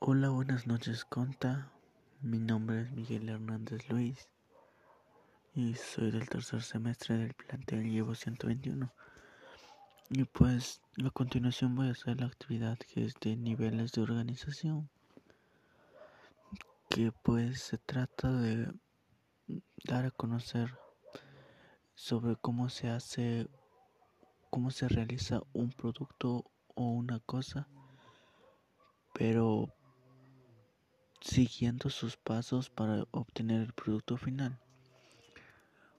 Hola, buenas noches, Conta. Mi nombre es Miguel Hernández Luis y soy del tercer semestre del plantel Llevo 121. Y pues a continuación voy a hacer la actividad que es de niveles de organización, que pues se trata de dar a conocer sobre cómo se hace, cómo se realiza un producto o una cosa pero siguiendo sus pasos para obtener el producto final.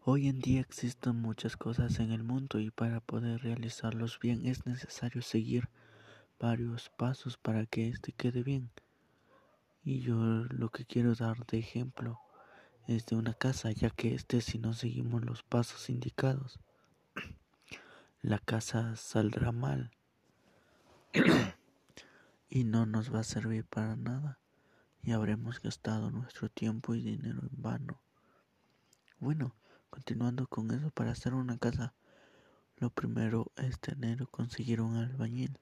Hoy en día existen muchas cosas en el mundo y para poder realizarlos bien es necesario seguir varios pasos para que este quede bien. Y yo lo que quiero dar de ejemplo es de una casa, ya que este si no seguimos los pasos indicados, la casa saldrá mal. y no nos va a servir para nada y habremos gastado nuestro tiempo y dinero en vano. Bueno, continuando con eso, para hacer una casa, lo primero es tener o conseguir un albañil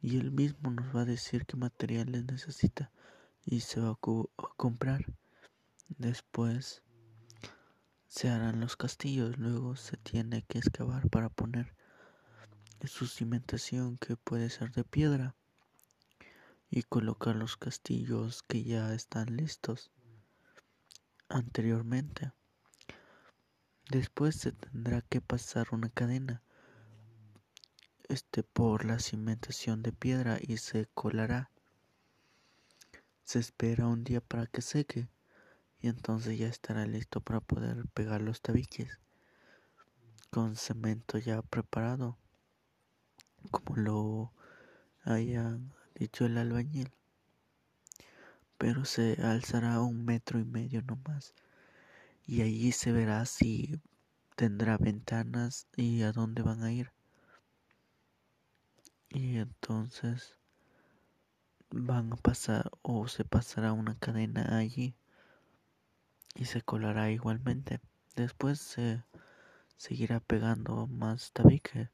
y él mismo nos va a decir qué materiales necesita y se va a, a comprar. Después se harán los castillos, luego se tiene que excavar para poner su cimentación que puede ser de piedra y colocar los castillos que ya están listos anteriormente. Después se tendrá que pasar una cadena este por la cimentación de piedra y se colará. Se espera un día para que seque y entonces ya estará listo para poder pegar los tabiques con cemento ya preparado como lo hayan dicho el albañil, pero se alzará un metro y medio no más, y allí se verá si tendrá ventanas y a dónde van a ir. Y entonces van a pasar o se pasará una cadena allí y se colará igualmente. Después se seguirá pegando más tabique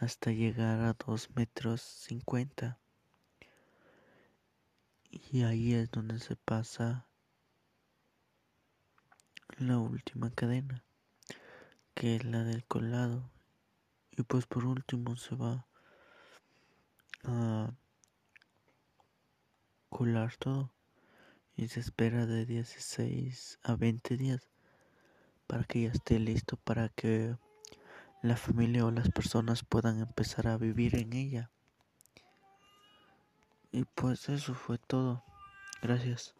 hasta llegar a dos metros cincuenta y ahí es donde se pasa la última cadena, que es la del colado. Y pues por último se va a colar todo y se espera de 16 a 20 días para que ya esté listo para que la familia o las personas puedan empezar a vivir en ella. Y pues eso fue todo. Gracias.